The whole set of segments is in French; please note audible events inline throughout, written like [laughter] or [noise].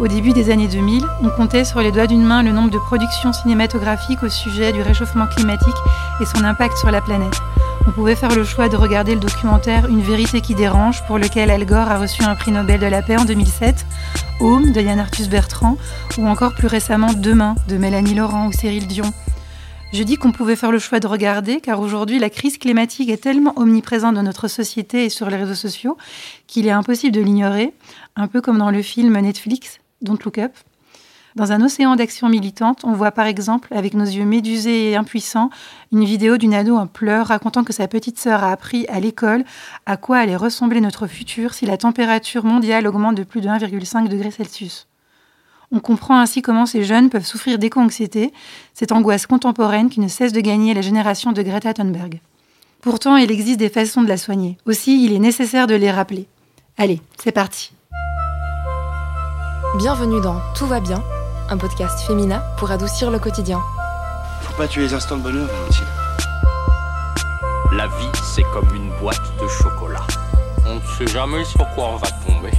Au début des années 2000, on comptait sur les doigts d'une main le nombre de productions cinématographiques au sujet du réchauffement climatique et son impact sur la planète. On pouvait faire le choix de regarder le documentaire Une vérité qui dérange, pour lequel Al Gore a reçu un prix Nobel de la paix en 2007, Home de Yann Arthus Bertrand, ou encore plus récemment Demain de Mélanie Laurent ou Cyril Dion. Je dis qu'on pouvait faire le choix de regarder, car aujourd'hui la crise climatique est tellement omniprésente dans notre société et sur les réseaux sociaux qu'il est impossible de l'ignorer, un peu comme dans le film Netflix Don't Look Up. Dans un océan d'action militante, on voit par exemple, avec nos yeux médusés et impuissants, une vidéo d'une ado en pleurs racontant que sa petite sœur a appris à l'école à quoi allait ressembler notre futur si la température mondiale augmente de plus de 1,5 degré Celsius. On comprend ainsi comment ces jeunes peuvent souffrir d'éco-anxiété, cette angoisse contemporaine qui ne cesse de gagner la génération de Greta Thunberg. Pourtant, il existe des façons de la soigner. Aussi, il est nécessaire de les rappeler. Allez, c'est parti. Bienvenue dans Tout va bien, un podcast féminin pour adoucir le quotidien. Faut pas tuer les instants de bonheur, Valentine. La vie, c'est comme une boîte de chocolat. On ne sait jamais sur quoi on va tomber.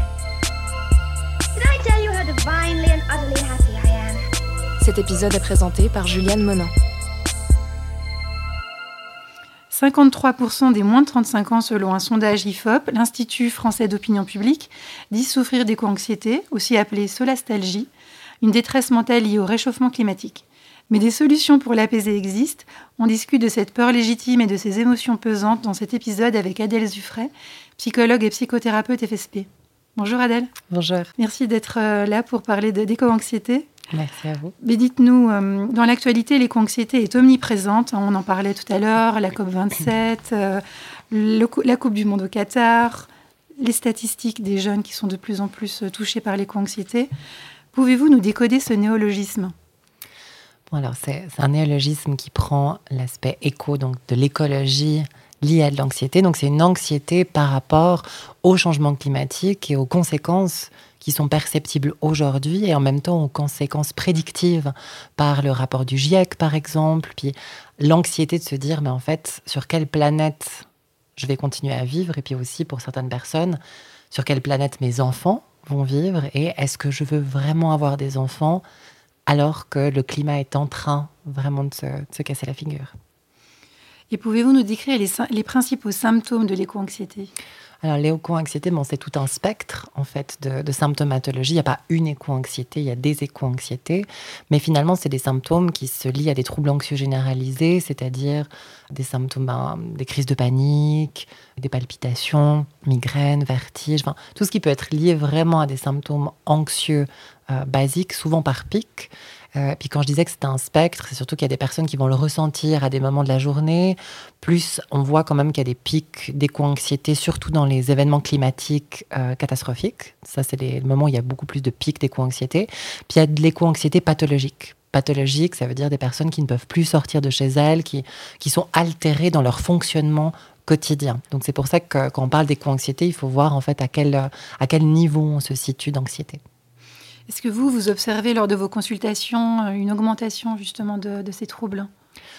Cet épisode est présenté par Juliane Monin. 53% des moins de 35 ans, selon un sondage IFOP, l'Institut français d'opinion publique, disent souffrir d'éco-anxiété, aussi appelée solastalgie, une détresse mentale liée au réchauffement climatique. Mais des solutions pour l'apaiser existent. On discute de cette peur légitime et de ces émotions pesantes dans cet épisode avec Adèle Zuffray, psychologue et psychothérapeute FSP. Bonjour Adèle. Bonjour. Merci d'être euh, là pour parler d'éco-anxiété. Merci à vous. Mais dites-nous, euh, dans l'actualité, l'éco-anxiété est omniprésente. On en parlait tout à l'heure, la COP27, euh, le la Coupe du Monde au Qatar, les statistiques des jeunes qui sont de plus en plus euh, touchés par l'éco-anxiété. Pouvez-vous nous décoder ce néologisme? Bon, alors, c'est un néologisme qui prend l'aspect éco, donc de l'écologie liée à de l'anxiété. Donc, c'est une anxiété par rapport au changement climatique et aux conséquences qui sont perceptibles aujourd'hui et en même temps aux conséquences prédictives par le rapport du GIEC, par exemple. Puis l'anxiété de se dire, mais en fait, sur quelle planète je vais continuer à vivre et puis aussi pour certaines personnes, sur quelle planète mes enfants vont vivre et est-ce que je veux vraiment avoir des enfants alors que le climat est en train vraiment de se, casser la figure? Et pouvez-vous nous décrire les principaux symptômes de l'éco-anxiété? Alors l'éco-anxiété, bon, c'est tout un spectre en fait de, symptomatologie. Il n'y a pas une éco-anxiété, il y a des éco-anxiétés, mais finalement c'est des symptômes qui se lient à des troubles anxieux généralisés, c'est-à-dire des symptômes, ben, des crises de panique, des palpitations, migraines, vertiges, tout ce qui peut être lié vraiment à des symptômes anxieux euh, basiques, souvent par pic. Euh, puis quand je disais que c'était un spectre, c'est surtout qu'il y a des personnes qui vont le ressentir à des moments de la journée. Plus, on voit quand même qu'il y a des pics d'éco-anxiété, surtout dans les événements climatiques euh, catastrophiques. Ça, c'est les moments où il y a beaucoup plus de pics d'éco-anxiété. Puis il y a de l'éco-anxiété pathologique. Pathologique, ça veut dire des personnes qui ne peuvent plus sortir de chez elles, qui, qui sont altérées dans leur fonctionnement quotidien. Donc c'est pour ça que quand on parle d'éco-anxiété, il faut voir en fait à quel, à quel niveau on se situe d'anxiété. Est-ce que vous, vous observez lors de vos consultations euh, une augmentation justement de, ces troubles?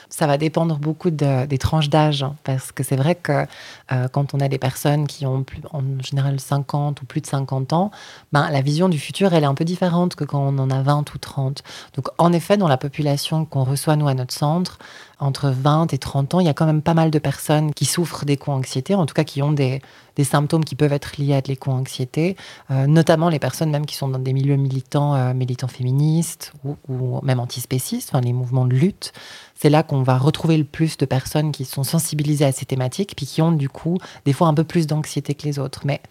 Ça va dépendre beaucoup de- des tranches d'âge, hein, parce que c'est vrai que euh, quand on a des personnes qui ont en général 50 ou plus de 50 ans, ben, la vision du futur, elle est un peu différente que quand on en a 20 ou 30. Donc en effet, dans la population qu'on reçoit, nous, à notre centre, entre 20 et 30 ans, il y a quand même pas mal de personnes qui souffrent d'éco-anxiété, en tout cas qui ont des, des symptômes qui peuvent être liés à de l'éco-anxiété, euh, notamment les personnes même qui sont dans des milieux militants, euh, militants féministes ou, ou même antispécistes, enfin les mouvements de lutte. C'est là qu'on va retrouver le plus de personnes qui sont sensibilisées à ces thématiques, puis qui ont du coup des fois un peu plus d'anxiété que les autres. Mais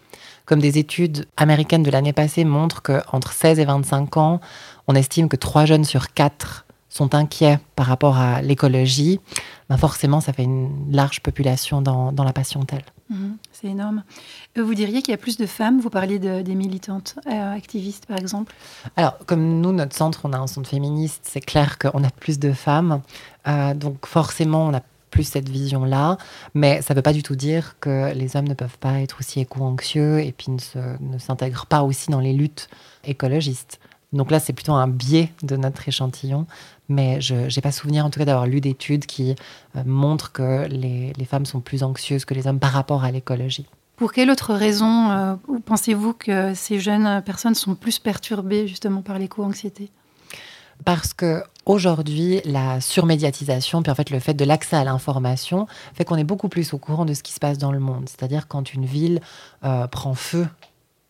comme des études américaines de l'année passée montrent qu'entre 16 et 25 ans, on estime que 3 jeunes sur 4 sont inquiets par rapport à l'écologie, ben forcément, ça fait une large population dans, dans la patientèle. Mhm, C'est énorme. Euh, Vous diriez qu'il y a plus de femmes? Vous parliez de- des militantes euh, activistes, par exemple. Alors, comme nous, notre centre, on a un centre féministe, c'est clair qu'on a plus de femmes. Euh, donc, forcément, on a plus cette vision-là. Mais ça ne veut pas du tout dire que les hommes ne peuvent pas être aussi éco-anxieux et puis ne s'intègrent pas aussi dans les luttes écologistes. Donc là, c'est plutôt un biais de notre échantillon. Mais je n'ai pas souvenir, en tout cas, d'avoir lu d'études qui euh, montrent que les, les femmes sont plus anxieuses que les hommes par rapport à l'écologie. Pour quelle autre raison euh, pensez-vous que ces jeunes personnes sont plus perturbées justement par l'éco-anxiété? Parce que aujourd'hui, la surmédiatisation, puis en fait le fait de l'accès à l'information, fait qu'on est beaucoup plus au courant de ce qui se passe dans le monde. C'est-à-dire quand une ville euh, prend feu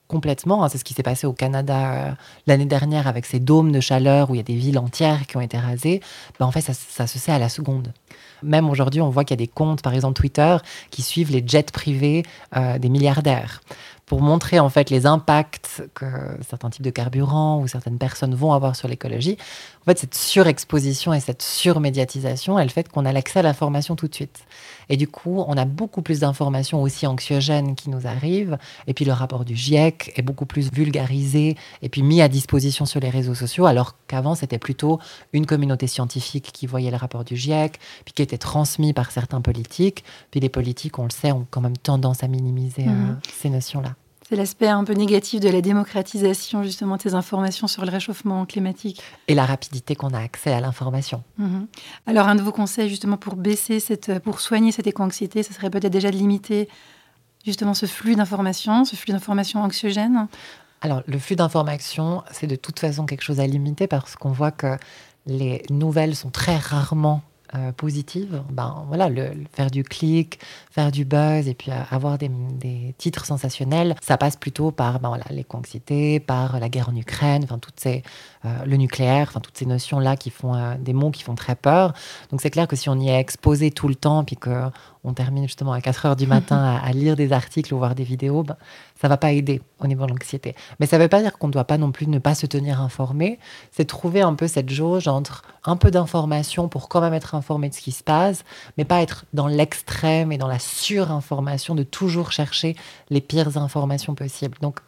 complètement. Hein, c'est ce qui s'est passé au Canada euh, l'année dernière avec ces dômes de chaleur où il y a des villes entières qui ont été rasées. Ben, en fait, ça, se sait à la seconde. Même aujourd'hui, on voit qu'il y a des comptes, par exemple Twitter, qui suivent les jets privés euh, des milliardaires pour montrer en fait les impacts que certains types de carburants ou certaines personnes vont avoir sur l'écologie. En fait, cette surexposition et cette surmédiatisation, elle fait qu'on a l'accès à l'information tout de suite. Et du coup, on a beaucoup plus d'informations aussi anxiogènes qui nous arrivent. Et puis le rapport du GIEC est beaucoup plus vulgarisé et puis mis à disposition sur les réseaux sociaux, alors qu'avant, c'était plutôt une communauté scientifique qui voyait le rapport du GIEC, puis qui était transmis par certains politiques. Puis les politiques, on le sait, ont quand même tendance à minimiser euh, Mhm. ces notions-là. C'est l'aspect un peu négatif de la démocratisation justement de ces informations sur le réchauffement climatique. Et la rapidité qu'on a accès à l'information. Mhm. Alors un de vos conseils justement pour baisser cette, pour soigner cette éco-anxiété, ce serait peut-être déjà de limiter justement ce flux d'informations, ce flux d'informations anxiogènes. Alors, le flux d'informations, c'est de toute façon quelque chose à limiter parce qu'on voit que les nouvelles sont très rarement euh, positives. Ben, voilà, le, faire du clic, faire du buzz et puis euh, avoir des, des titres sensationnels, ça passe plutôt par ben, voilà, l'éco-anxiété, par la guerre en Ukraine, enfin, toutes ces, le nucléaire, enfin, toutes ces notions-là qui font euh, des mots qui font très peur. Donc, c'est clair que si on y est exposé tout le temps, puis que on termine justement à 4 heures du matin [laughs] à, à lire des articles ou voir des vidéos, ben, ça va pas aider au niveau de l'anxiété. Mais ça ne veut pas dire qu'on ne doit pas non plus ne pas se tenir informé. C'est trouver un peu cette jauge entre un peu d'information pour quand même être informé de ce qui se passe, mais pas être dans l'extrême et dans la surinformation de toujours chercher les pires informations possibles. Donc,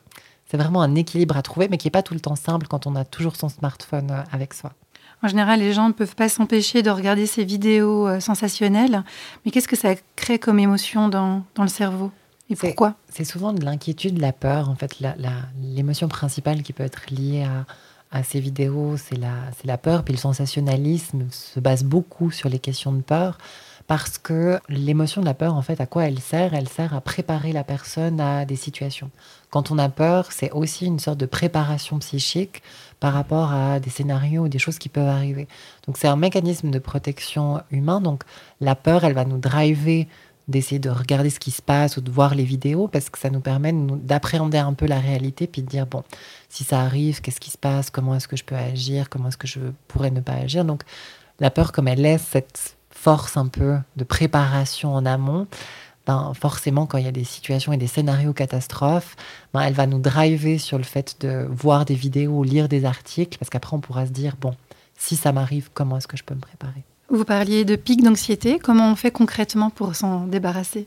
c'est vraiment un équilibre à trouver, mais qui n'est pas tout le temps simple quand on a toujours son smartphone euh, avec soi. En général, les gens ne peuvent pas s'empêcher de regarder ces vidéos euh, sensationnelles. Mais qu'est-ce que ça crée comme émotion dans, dans le cerveau? Et pourquoi? C'est souvent de l'inquiétude, de la peur. En fait, l'émotion principale qui peut être liée à, à ces vidéos, c'est la, la peur. Puis le sensationnalisme se base beaucoup sur les questions de peur. Parce que l'émotion de la peur, en fait, à quoi elle sert? Elle sert à préparer la personne à des situations. Quand on a peur, c'est aussi une sorte de préparation psychique par rapport à des scénarios ou des choses qui peuvent arriver. Donc c'est un mécanisme de protection humain. Donc la peur, elle va nous driver d'essayer de regarder ce qui se passe ou de voir les vidéos parce que ça nous permet d'appréhender un peu la réalité puis de dire bon si ça arrive qu'est-ce qui se passe? Comment est-ce que je peux agir? Comment est-ce que je pourrais ne pas agir? Donc la peur comme elle laisse cette force un peu de préparation en amont ben, forcément quand il y a des situations et des scénarios catastrophes ben, elle va nous driver sur le fait de voir des vidéos lire des articles parce qu'après on pourra se dire bon si ça m'arrive comment est-ce que je peux me préparer? Vous parliez de pics d'anxiété. Comment on fait concrètement pour s'en débarrasser?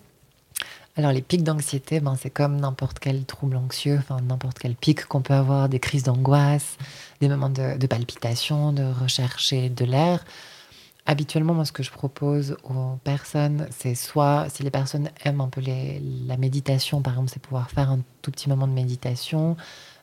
Alors les pics d'anxiété, ben, c'est comme n'importe quel trouble anxieux, enfin n'importe quel pic qu'on peut avoir, des crises d'angoisse, des moments de, de palpitation, de rechercher de l'air. Habituellement, moi, ce que je propose aux personnes, c'est soit, si les personnes aiment un peu la méditation, par exemple, c'est pouvoir faire un tout petit moment de méditation,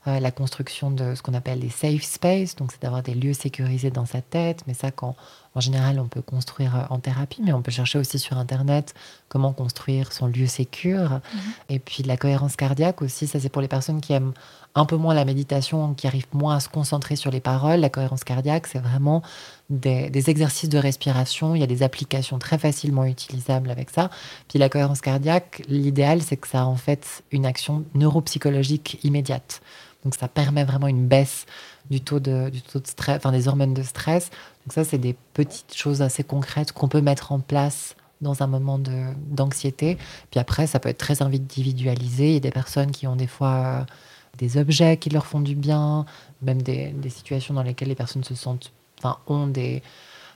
euh, la construction de ce qu'on appelle des safe space, donc c'est d'avoir des lieux sécurisés dans sa tête, mais ça, quand, en général, on peut construire euh, en thérapie, mais on peut chercher aussi sur Internet comment construire son lieu sécure. Et puis la cohérence cardiaque aussi, ça c'est pour les personnes qui aiment un peu moins la méditation, qui arrivent moins à se concentrer sur les paroles. La cohérence cardiaque, c'est vraiment des, des exercices de respiration. Il y a des applications très facilement utilisables avec ça. Puis la cohérence cardiaque, l'idéal, c'est que ça a en fait une action neuropsychologique immédiate. Donc ça permet vraiment une baisse du taux de, du taux de stress, enfin des hormones de stress. Donc ça, c'est des petites choses assez concrètes qu'on peut mettre en place dans un moment d'anxiété. Puis après, ça peut être très individualisé. Il y a des personnes qui ont des fois euh, des objets qui leur font du bien, même des, des situations dans lesquelles les personnes se sentent, enfin, ont des,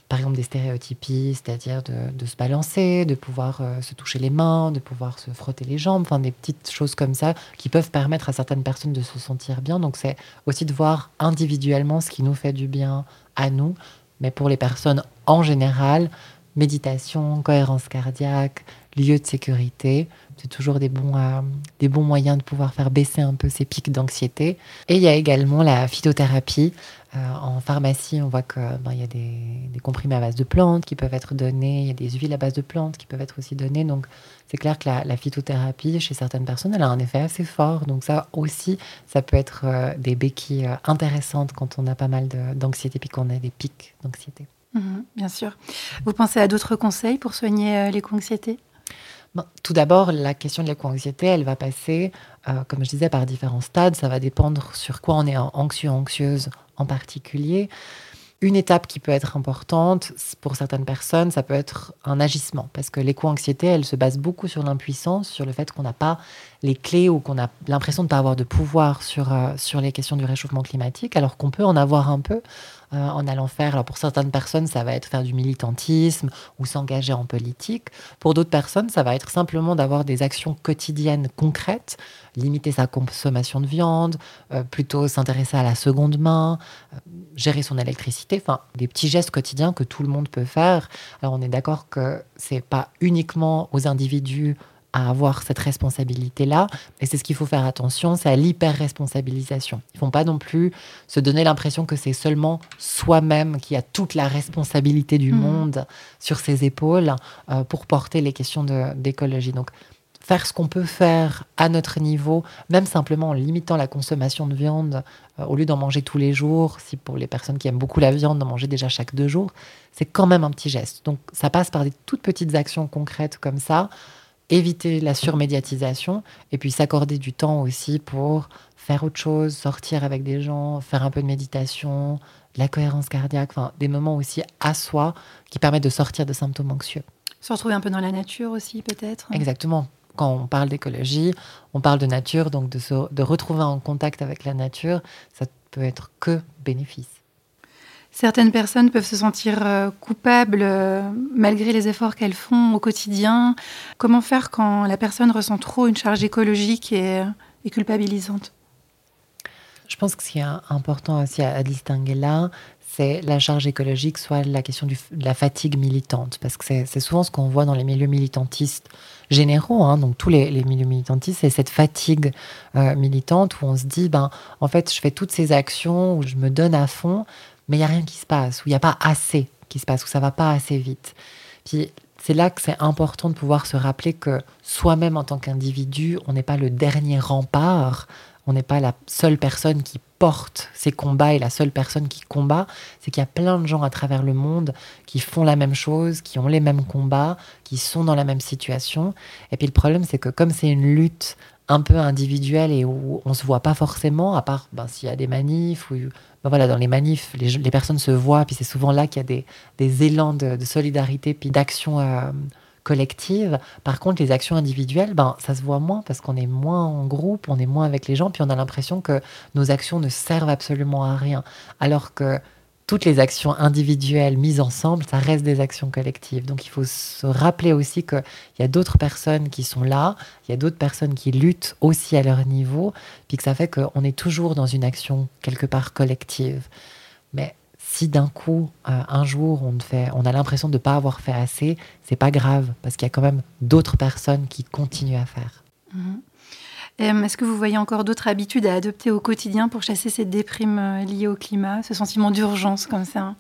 par exemple, des stéréotypies, c'est-à-dire de, de se balancer, de pouvoir euh, se toucher les mains, de pouvoir se frotter les jambes, enfin, des petites choses comme ça qui peuvent permettre à certaines personnes de se sentir bien. Donc, c'est aussi de voir individuellement ce qui nous fait du bien à nous. Mais pour les personnes en général, méditation, cohérence cardiaque, lieu de sécurité. C'est toujours des bons, euh, des bons moyens de pouvoir faire baisser un peu ces pics d'anxiété. Et il y a également la phytothérapie. Euh, en pharmacie, on voit qu'il ben, y a des, des, comprimés à base de plantes qui peuvent être donnés, il y a des huiles à base de plantes qui peuvent être aussi données. Donc, c'est clair que la, phytothérapie, chez certaines personnes, elle a un effet assez fort. Donc, ça aussi, ça peut être euh, des béquilles intéressantes quand on a pas mal d'anxiété, puis qu'on a des pics d'anxiété. Mhm, bien sûr. Vous pensez à d'autres conseils pour soigner tout d'abord, la question de l'éco-anxiété, elle va passer, comme je disais, par différents stades. Ça va dépendre sur quoi on est anxieux, anxieuse en particulier. Une étape qui peut être importante pour certaines personnes, ça peut être un agissement, parce que l'éco-anxiété, elle se base beaucoup sur l'impuissance, sur le fait qu'on n'a pas les clés ou qu'on a l'impression de ne pas avoir de pouvoir sur, euh, sur les questions du réchauffement climatique, alors qu'on peut en avoir un peu euh, en allant faire. Alors pour certaines personnes, ça va être faire du militantisme ou s'engager en politique. Pour d'autres personnes, ça va être simplement d'avoir des actions quotidiennes concrètes, limiter sa consommation de viande, euh, plutôt s'intéresser à la seconde main, gérer son électricité, enfin des petits gestes quotidiens que tout le monde peut faire. Alors on est d'accord que c'est pas uniquement aux individus à avoir cette responsabilité-là. Et c'est ce qu'il faut faire attention, c'est à l'hyper-responsabilisation. Ils ne font pas non plus se donner l'impression que c'est seulement soi-même qui a toute la responsabilité du mmh. monde sur ses épaules euh, pour porter les questions d'écologie. Donc, faire ce qu'on peut faire à notre niveau, même simplement en limitant la consommation de viande, euh, au lieu d'en manger tous les jours, si pour les personnes qui aiment beaucoup la viande, d'en manger déjà chaque deux jours, c'est quand même un petit geste. Donc ça passe par des toutes petites actions concrètes comme ça, éviter la surmédiatisation et puis s'accorder du temps aussi pour faire autre chose, sortir avec des gens, faire un peu de méditation, la cohérence cardiaque, enfin des moments aussi à soi qui permettent de sortir de symptômes anxieux. Se retrouver un peu dans la nature aussi peut-être Exactement. Quand on parle d'écologie, on parle de nature, donc de, se, de retrouver en contact avec la nature, ça peut être que bénéfice. Certaines personnes peuvent se sentir euh, coupables euh, malgré les efforts qu'elles font au quotidien. Comment faire quand la personne ressent trop une charge écologique et, culpabilisante? Je pense que ce qui est important aussi à, distinguer là, c'est la charge écologique, soit la question de la fatigue militante. Parce que c'est souvent ce qu'on voit dans les milieux militantistes généraux, hein, donc tous les, milieux militantistes, c'est cette fatigue euh, militante où on se dit, ben, en fait, je fais toutes ces actions, où je me donne à fond, mais il n'y a rien qui se passe, où il n'y a pas assez qui se passe, où ça va pas assez vite. Puis c'est là que c'est important de pouvoir se rappeler que soi-même en tant qu'individu, on n'est pas le dernier rempart, on n'est pas la seule personne qui porte ces combats et la seule personne qui combat, c'est qu'il y a plein de gens à travers le monde qui font la même chose, qui ont les mêmes combats, qui sont dans la même situation. Et puis le problème, c'est que comme c'est une lutte un peu individuelle et où on se voit pas forcément, à part ben, s'il y a des manifs ou ben voilà, dans les manifs, les, personnes se voient, puis c'est souvent là qu'il y a des, des élans de, solidarité, puis d'action euh, collective. Par contre, les actions individuelles, ben, ça se voit moins parce qu'on est moins en groupe, on est moins avec les gens, puis on a l'impression que nos actions ne servent absolument à rien. Alors que toutes les actions individuelles mises ensemble, ça reste des actions collectives. Donc il faut se rappeler aussi qu'il y a d'autres personnes qui sont là, il y a d'autres personnes qui luttent aussi à leur niveau, puis que ça fait qu'on est toujours dans une action quelque part collective. Mais si d'un coup, euh, un jour, on, fait, on a l'impression de ne pas avoir fait assez, c'est pas grave, parce qu'il y a quand même d'autres personnes qui continuent à faire. Mhm. Euh, est-ce que vous voyez encore d'autres habitudes à adopter au quotidien pour chasser cette déprime euh, liée au climat, ce sentiment d'urgence comme ça?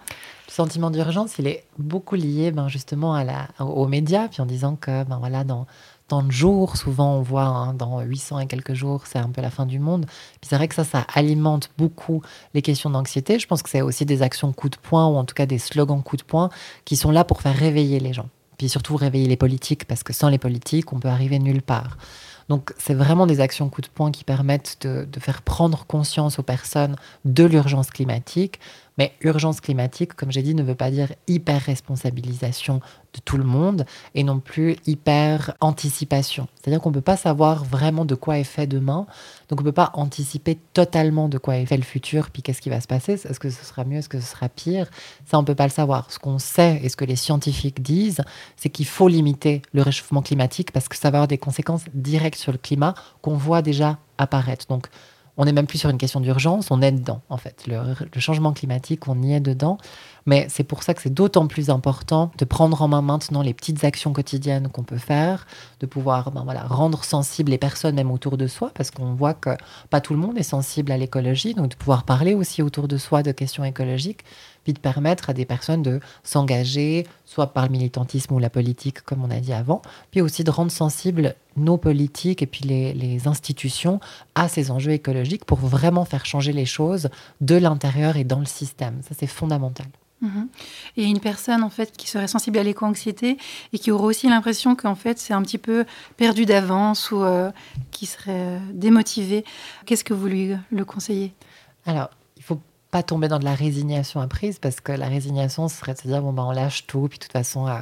Le sentiment d'urgence, il est beaucoup lié ben, justement à la, aux médias, puis en disant que ben, voilà, dans tant de jours, souvent on voit hein, dans 800 et quelques jours, c'est un peu la fin du monde. Puis c'est vrai que ça, ça alimente beaucoup les questions d'anxiété. Je pense que c'est aussi des actions coup de poing, ou en tout cas des slogans coup de poing, qui sont là pour faire réveiller les gens. Puis surtout réveiller les politiques, parce que sans les politiques, on peut arriver nulle part. Donc c'est vraiment des actions coup de poing qui permettent de, faire prendre conscience aux personnes de l'urgence climatique. Mais urgence climatique, comme j'ai dit, ne veut pas dire hyper responsabilisation de tout le monde et non plus hyper anticipation. C'est-à-dire qu'on ne peut pas savoir vraiment de quoi est fait demain, donc on ne peut pas anticiper totalement de quoi est fait le futur, puis qu'est-ce qui va se passer, est-ce que ce sera mieux, est-ce que ce sera pire, ça on ne peut pas le savoir. Ce qu'on sait et ce que les scientifiques disent, c'est qu'il faut limiter le réchauffement climatique parce que ça va avoir des conséquences directes sur le climat qu'on voit déjà apparaître. Donc on n'est même plus sur une question d'urgence, on est dedans, en fait. Le, le, changement climatique, on y est dedans. Mais c'est pour ça que c'est d'autant plus important de prendre en main maintenant les petites actions quotidiennes qu'on peut faire, de pouvoir ben voilà, rendre sensibles les personnes même autour de soi, parce qu'on voit que pas tout le monde est sensible à l'écologie, donc de pouvoir parler aussi autour de soi de questions écologiques, puis de permettre à des personnes de s'engager, soit par le militantisme ou la politique, comme on a dit avant, puis aussi de rendre sensibles nos politiques et puis les, les institutions à ces enjeux écologiques pour vraiment faire changer les choses de l'intérieur et dans le système. Ça, c'est fondamental. Mhm. Et une personne en fait qui serait sensible à l'éco-anxiété et qui aurait aussi l'impression qu'en fait c'est un petit peu perdu d'avance ou euh, qui serait euh, démotivé. Qu'est-ce que vous lui le conseillez? Alors, pas tomber dans de la résignation apprise parce que la résignation serait de se dire bon ben on lâche tout puis de toute façon euh,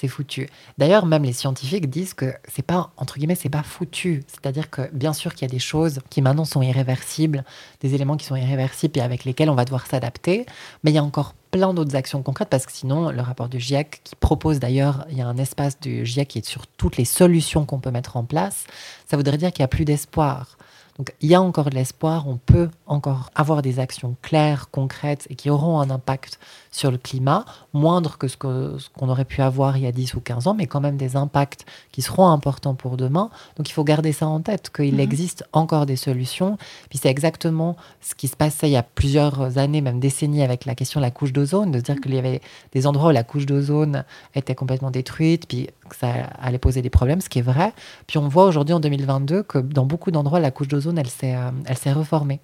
c'est foutu. D'ailleurs, même les scientifiques disent que c'est pas, entre guillemets, c'est pas foutu. C'est-à-dire que bien sûr qu'il y a des choses qui maintenant sont irréversibles, des éléments qui sont irréversibles et avec lesquels on va devoir s'adapter, mais il y a encore plein d'autres actions concrètes parce que sinon, le rapport du GIEC, qui propose d'ailleurs, il y a un espace du GIEC qui est sur toutes les solutions qu'on peut mettre en place, ça voudrait dire qu'il n'y a plus d'espoir. Donc il y a encore de l'espoir, on peut encore avoir des actions claires, concrètes et qui auront un impact sur le climat, moindre que ce qu'on aurait pu avoir il y a 10 ou 15 ans, mais quand même des impacts qui seront importants pour demain. Donc il faut garder ça en tête, qu'il mhm. existe encore des solutions. Puis c'est exactement ce qui se passait il y a plusieurs années, même décennies, avec la question de la couche d'ozone, de se dire mhm. qu'il y avait des endroits où la couche d'ozone était complètement détruite, puis que ça allait poser des problèmes, ce qui est vrai. Puis on voit aujourd'hui en 2022 que dans beaucoup d'endroits, la couche d'ozone, elle s'est euh, reformée.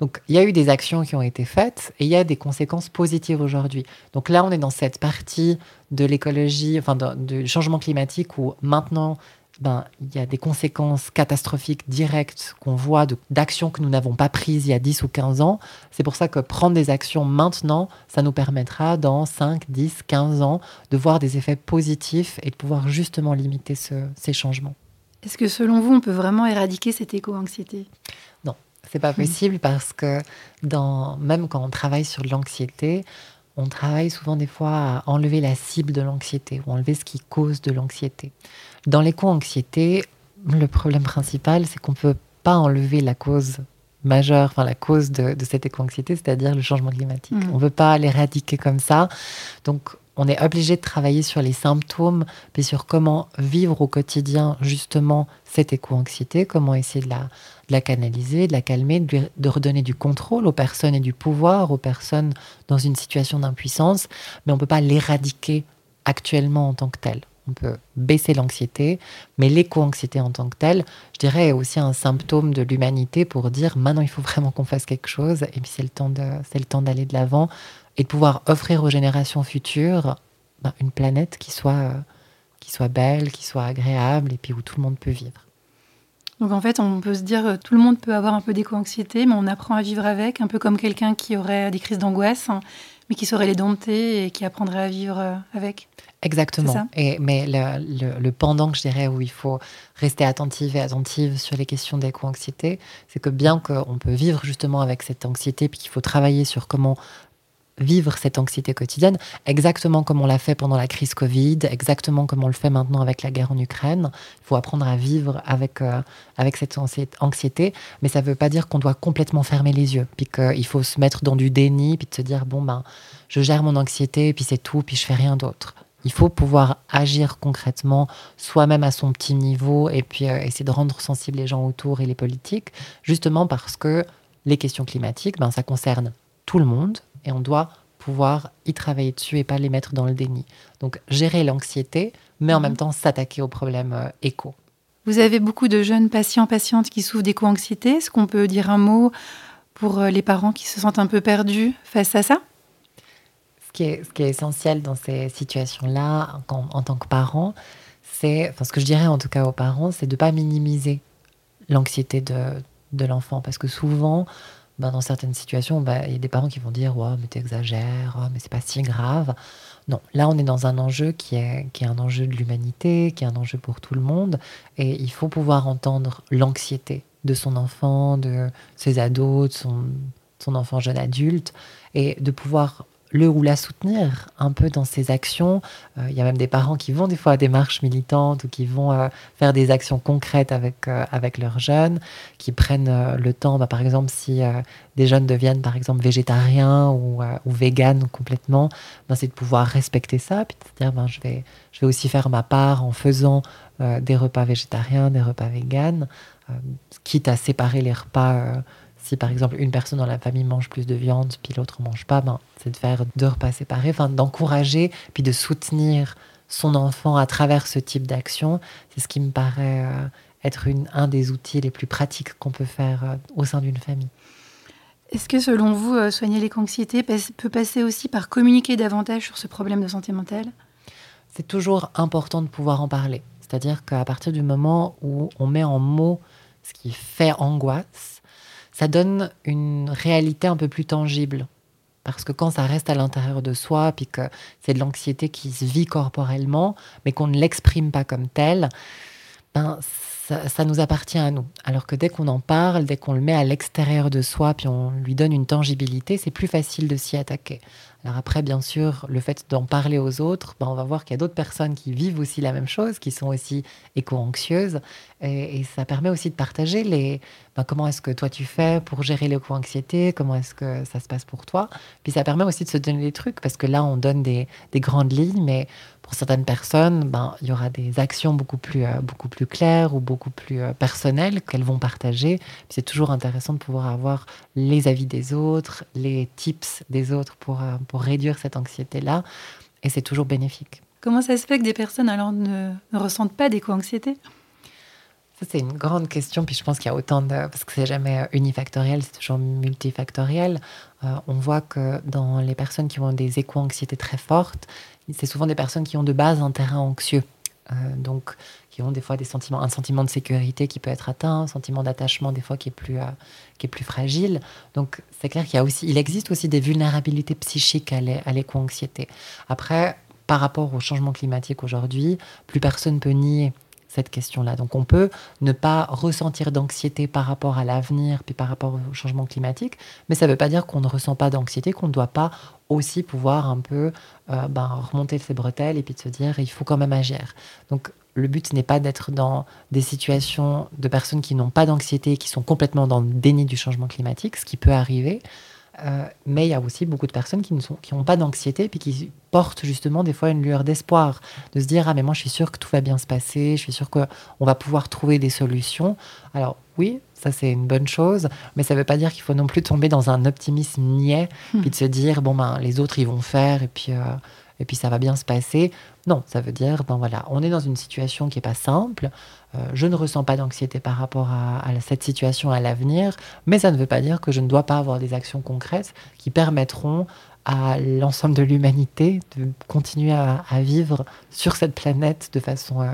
Donc il y a eu des actions qui ont été faites et il y a des conséquences positives aujourd'hui. Donc là, on est dans cette partie de l'écologie, enfin du changement climatique où maintenant, ben, il y a des conséquences catastrophiques directes qu'on voit d'actions que nous n'avons pas prises il y a 10 ou 15 ans. C'est pour ça que prendre des actions maintenant, ça nous permettra dans 5, 10, 15 ans de voir des effets positifs et de pouvoir justement limiter ces changements. Est-ce que selon vous, on peut vraiment éradiquer cette éco-anxiété? C'est pas possible parce que dans, même quand on travaille sur l'anxiété, on travaille souvent des fois à enlever la cible de l'anxiété ou enlever ce qui cause de l'anxiété. Dans l'éco-anxiété, le problème principal, c'est qu'on ne peut pas enlever la cause majeure, enfin la cause de, cette éco-anxiété, c'est-à-dire le changement climatique. Mmh. On ne veut pas l'éradiquer comme ça. Donc on est obligé de travailler sur les symptômes, puis sur comment vivre au quotidien justement cette éco-anxiété, comment essayer de la, de la canaliser, de la calmer, de, redonner du contrôle aux personnes et du pouvoir aux personnes dans une situation d'impuissance, mais on ne peut pas l'éradiquer actuellement en tant que tel. On peut baisser l'anxiété, mais l'éco-anxiété en tant que telle, je dirais, est aussi un symptôme de l'humanité pour dire maintenant il faut vraiment qu'on fasse quelque chose, et puis c'est le temps d'aller de l'avant et de pouvoir offrir aux générations futures ben, une planète qui soit, qui soit belle, qui soit agréable, et puis où tout le monde peut vivre. Donc en fait, on peut se dire, tout le monde peut avoir un peu d'éco-anxiété, mais on apprend à vivre avec, un peu comme quelqu'un qui aurait des crises d'angoisse, hein, mais qui saurait les dompter et qui apprendrait à vivre euh, avec. Exactement. Et, mais le, le, pendant que je dirais où il faut rester attentive et attentive sur les questions d'éco-anxiété, c'est que bien qu'on peut vivre justement avec cette anxiété, puis qu'il faut travailler sur comment vivre cette anxiété quotidienne, exactement comme on l'a fait pendant la crise Covid, exactement comme on le fait maintenant avec la guerre en Ukraine. Il faut apprendre à vivre avec, euh, avec cette anxiété, mais ça ne veut pas dire qu'on doit complètement fermer les yeux, puis qu'il faut se mettre dans du déni, puis de se dire, bon, ben, je gère mon anxiété, puis c'est tout, puis je fais rien d'autre. Il faut pouvoir agir concrètement, soi-même à son petit niveau, et puis euh, essayer de rendre sensibles les gens autour et les politiques, justement parce que les questions climatiques, ben, ça concerne tout le monde, et on doit pouvoir y travailler dessus et pas les mettre dans le déni. Donc gérer l'anxiété, mais en mhm. même temps s'attaquer aux problèmes euh, éco. Vous avez beaucoup de jeunes patients, patientes qui souffrent d'éco-anxiété. Est-ce qu'on peut dire un mot pour euh, les parents qui se sentent un peu perdus face à ça? Ce qui, est, ce qui est essentiel dans ces situations-là, en, en, tant que parent, c'est, enfin ce que je dirais en tout cas aux parents, c'est de ne pas minimiser l'anxiété de, de l'enfant. Parce que souvent, ben, dans certaines situations, ben, il y a des parents qui vont dire Ouais, mais t'exagères, oh, mais c'est pas si grave. Non, là, on est dans un enjeu qui est, qui est un enjeu de l'humanité, qui est un enjeu pour tout le monde. Et il faut pouvoir entendre l'anxiété de son enfant, de ses ados, de son, son enfant jeune adulte, et de pouvoir le ou la soutenir un peu dans ses actions. Euh, il y a même des parents qui vont des fois à des marches militantes ou qui vont euh, faire des actions concrètes avec, euh, avec leurs jeunes, qui prennent le temps, bah, par exemple, si des jeunes deviennent par exemple végétariens ou, ou véganes complètement, ben, c'est de pouvoir respecter ça, puis de se dire ben, je, vais, je vais aussi faire ma part en faisant des repas végétariens, des repas véganes, quitte à séparer les repas si par exemple une personne dans la famille mange plus de viande, puis l'autre mange pas, ben, c'est de faire deux repas séparés, enfin d'encourager, puis de soutenir son enfant à travers ce type d'action. C'est ce qui me paraît euh, être une, un des outils les plus pratiques qu'on peut faire euh, au sein d'une famille. Est-ce que selon vous, euh, soigner l'éco-anxiété peut passer aussi par communiquer davantage sur ce problème de santé mentale? C'est toujours important de pouvoir en parler. C'est-à-dire qu'à partir du moment où on met en mots ce qui fait angoisse, ça donne une réalité un peu plus tangible. Parce que quand ça reste à l'intérieur de soi, puis que c'est de l'anxiété qui se vit corporellement, mais qu'on ne l'exprime pas comme tel, ben, ça, nous appartient à nous. Alors que dès qu'on en parle, dès qu'on le met à l'extérieur de soi, puis on lui donne une tangibilité, c'est plus facile de s'y attaquer. Alors après, bien sûr, le fait d'en parler aux autres, ben on va voir qu'il y a d'autres personnes qui vivent aussi la même chose, qui sont aussi éco-anxieuses. Et, ça permet aussi de partager les, ben comment est-ce que toi tu fais pour gérer l'éco-anxiété, comment est-ce que ça se passe pour toi. Puis ça permet aussi de se donner des trucs, parce que là, on donne des, des grandes lignes, mais pour certaines personnes, ben, il y aura des actions beaucoup plus, euh, beaucoup plus claires ou beaucoup plus euh, personnelles qu'elles vont partager. C'est toujours intéressant de pouvoir avoir les avis des autres, les tips des autres pour, euh, pour réduire cette anxiété-là. Et c'est toujours bénéfique. Comment ça se fait que des personnes alors ne, ne ressentent pas d'éco-anxiété ça, c'est une grande question. Puis je pense qu'il y a autant de. Parce que c'est jamais unifactoriel, c'est toujours multifactoriel. on voit que dans les personnes qui ont des éco-anxiétés très fortes, c'est souvent des personnes qui ont de base un terrain anxieux. Euh, donc, qui ont des fois des sentiments, un sentiment de sécurité qui peut être atteint, un sentiment d'attachement des fois qui est plus, euh, qui est plus fragile. Donc, c'est clair qu'il y a aussi, il existe aussi des vulnérabilités psychiques à l'éco-anxiété. Après, par rapport au changement climatique aujourd'hui, plus personne peut nier cette question-là. Donc on peut ne pas ressentir d'anxiété par rapport à l'avenir, puis par rapport au changement climatique, mais ça ne veut pas dire qu'on ne ressent pas d'anxiété, qu'on ne doit pas aussi pouvoir un peu euh, ben, remonter ses bretelles et puis de se dire il faut quand même agir. Donc le but n'est pas d'être dans des situations de personnes qui n'ont pas d'anxiété, qui sont complètement dans le déni du changement climatique, ce qui peut arriver, euh, mais il y a aussi beaucoup de personnes qui n'ont qui pas d'anxiété puis qui portent justement des fois une lueur d'espoir, de se dire ah mais moi je suis sûr que tout va bien se passer, je suis sûr qu'on va pouvoir trouver des solutions. Alors oui, ça c'est une bonne chose, mais ça ne veut pas dire qu'il faut non plus tomber dans un optimisme niais hmm. puis de se dire bon ben les autres ils vont faire et puis euh, et puis ça va bien se passer. Non, ça veut dire, ben voilà, on est dans une situation qui n'est pas simple. Euh, je ne ressens pas d'anxiété par rapport à, cette situation à l'avenir, mais ça ne veut pas dire que je ne dois pas avoir des actions concrètes qui permettront à l'ensemble de l'humanité de continuer à, vivre sur cette planète de façon, euh,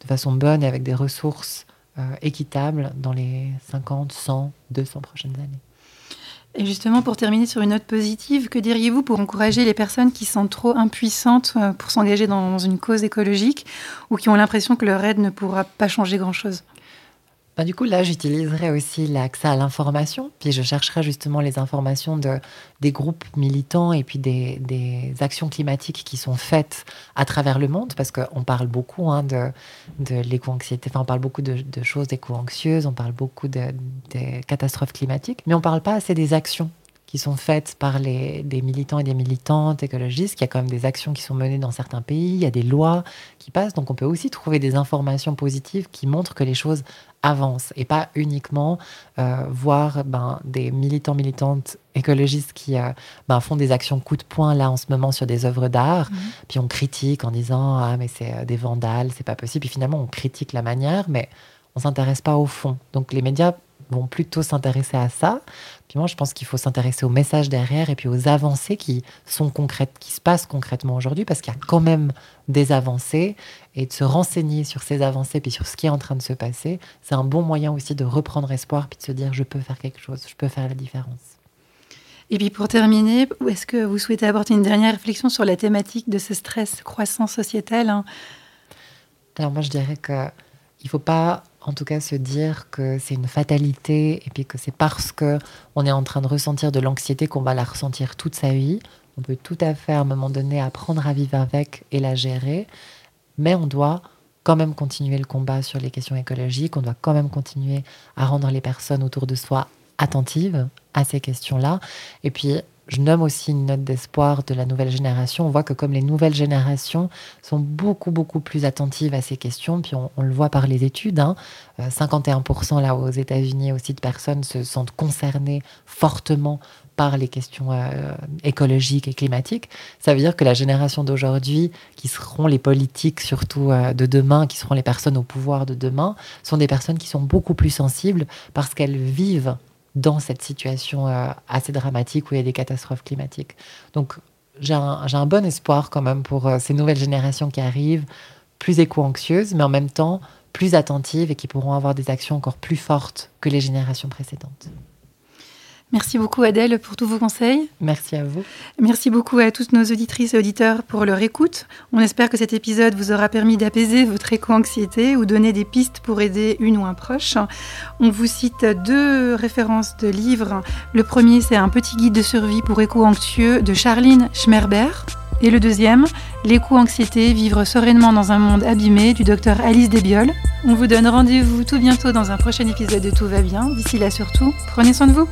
de façon bonne et avec des ressources euh, équitables dans les 50, 100, 200 prochaines années. Et justement, pour terminer sur une note positive, que diriez-vous pour encourager les personnes qui sont trop impuissantes euh, pour s'engager dans une cause écologique ou qui ont l'impression que leur aide ne pourra pas changer grand-chose? Du coup, là, j'utiliserai aussi l'accès à l'information, puis je chercherai justement les informations de, des groupes militants et puis des, actions climatiques qui sont faites à travers le monde, parce qu'on parle beaucoup hein, de, de l'éco-anxiété, enfin, on parle beaucoup de, de choses éco-anxieuses, on parle beaucoup de, des catastrophes climatiques, mais on ne parle pas assez des actions qui sont faites par les, des militants et des militantes écologistes, qu'il y a quand même des actions qui sont menées dans certains pays, il y a des lois qui passent, donc on peut aussi trouver des informations positives qui montrent que les choses avancent et pas uniquement euh, voir ben, des militants, militantes écologistes qui euh, ben, font des actions coup de poing là en ce moment sur des œuvres d'art, mhm. puis on critique en disant ah mais c'est euh, des vandales, c'est pas possible, puis finalement on critique la manière, mais on s'intéresse pas au fond. Donc les médias vont plutôt s'intéresser à ça. Puis moi, je pense qu'il faut s'intéresser aux messages derrière et puis aux avancées qui sont concrètes, qui se passent concrètement aujourd'hui, parce qu'il y a quand même des avancées et de se renseigner sur ces avancées puis sur ce qui est en train de se passer, c'est un bon moyen aussi de reprendre espoir puis de se dire je peux faire quelque chose, je peux faire la différence. Et puis pour terminer, est-ce que vous souhaitez apporter une dernière réflexion sur la thématique de ce stress croissant sociétal hein? Alors moi je dirais que il faut pas en tout cas se dire que c'est une fatalité et puis que c'est parce que on est en train de ressentir de l'anxiété qu'on va la ressentir toute sa vie. On peut tout à fait à un moment donné apprendre à vivre avec et la gérer, mais on doit quand même continuer le combat sur les questions écologiques, on doit quand même continuer à rendre les personnes autour de soi attentives à ces questions-là. Et puis, je nomme aussi une note d'espoir de la nouvelle génération. On voit que comme les nouvelles générations sont beaucoup, beaucoup plus attentives à ces questions, puis on, le voit par les études, 51% hein, là aux États-Unis aussi de personnes se sentent concernées fortement par les questions euh, écologiques et climatiques. Ça veut dire que la génération d'aujourd'hui, qui seront les politiques surtout euh, de demain, qui seront les personnes au pouvoir de demain, sont des personnes qui sont beaucoup plus sensibles parce qu'elles vivent dans cette situation euh, assez dramatique où il y a des catastrophes climatiques. Donc j'ai un, bon espoir quand même pour euh, ces nouvelles générations qui arrivent, plus éco-anxieuses, mais en même temps plus attentives et qui pourront avoir des actions encore plus fortes que les générations précédentes. Merci beaucoup Adèle pour tous vos conseils. Merci à vous. Merci beaucoup à toutes nos auditrices et auditeurs pour leur écoute. On espère que cet épisode vous aura permis d'apaiser votre éco-anxiété ou donner des pistes pour aider une ou un proche. On vous cite deux références de livres. Le premier, c'est Un petit guide de survie pour éco-anxieux de Charline Schmerber. Et le deuxième, L'éco-anxiété, vivre sereinement dans un monde abîmé du docteur Alice Desbioles. On vous donne rendez-vous tout bientôt dans un prochain épisode de Tout va bien. D'ici là surtout, prenez soin de vous.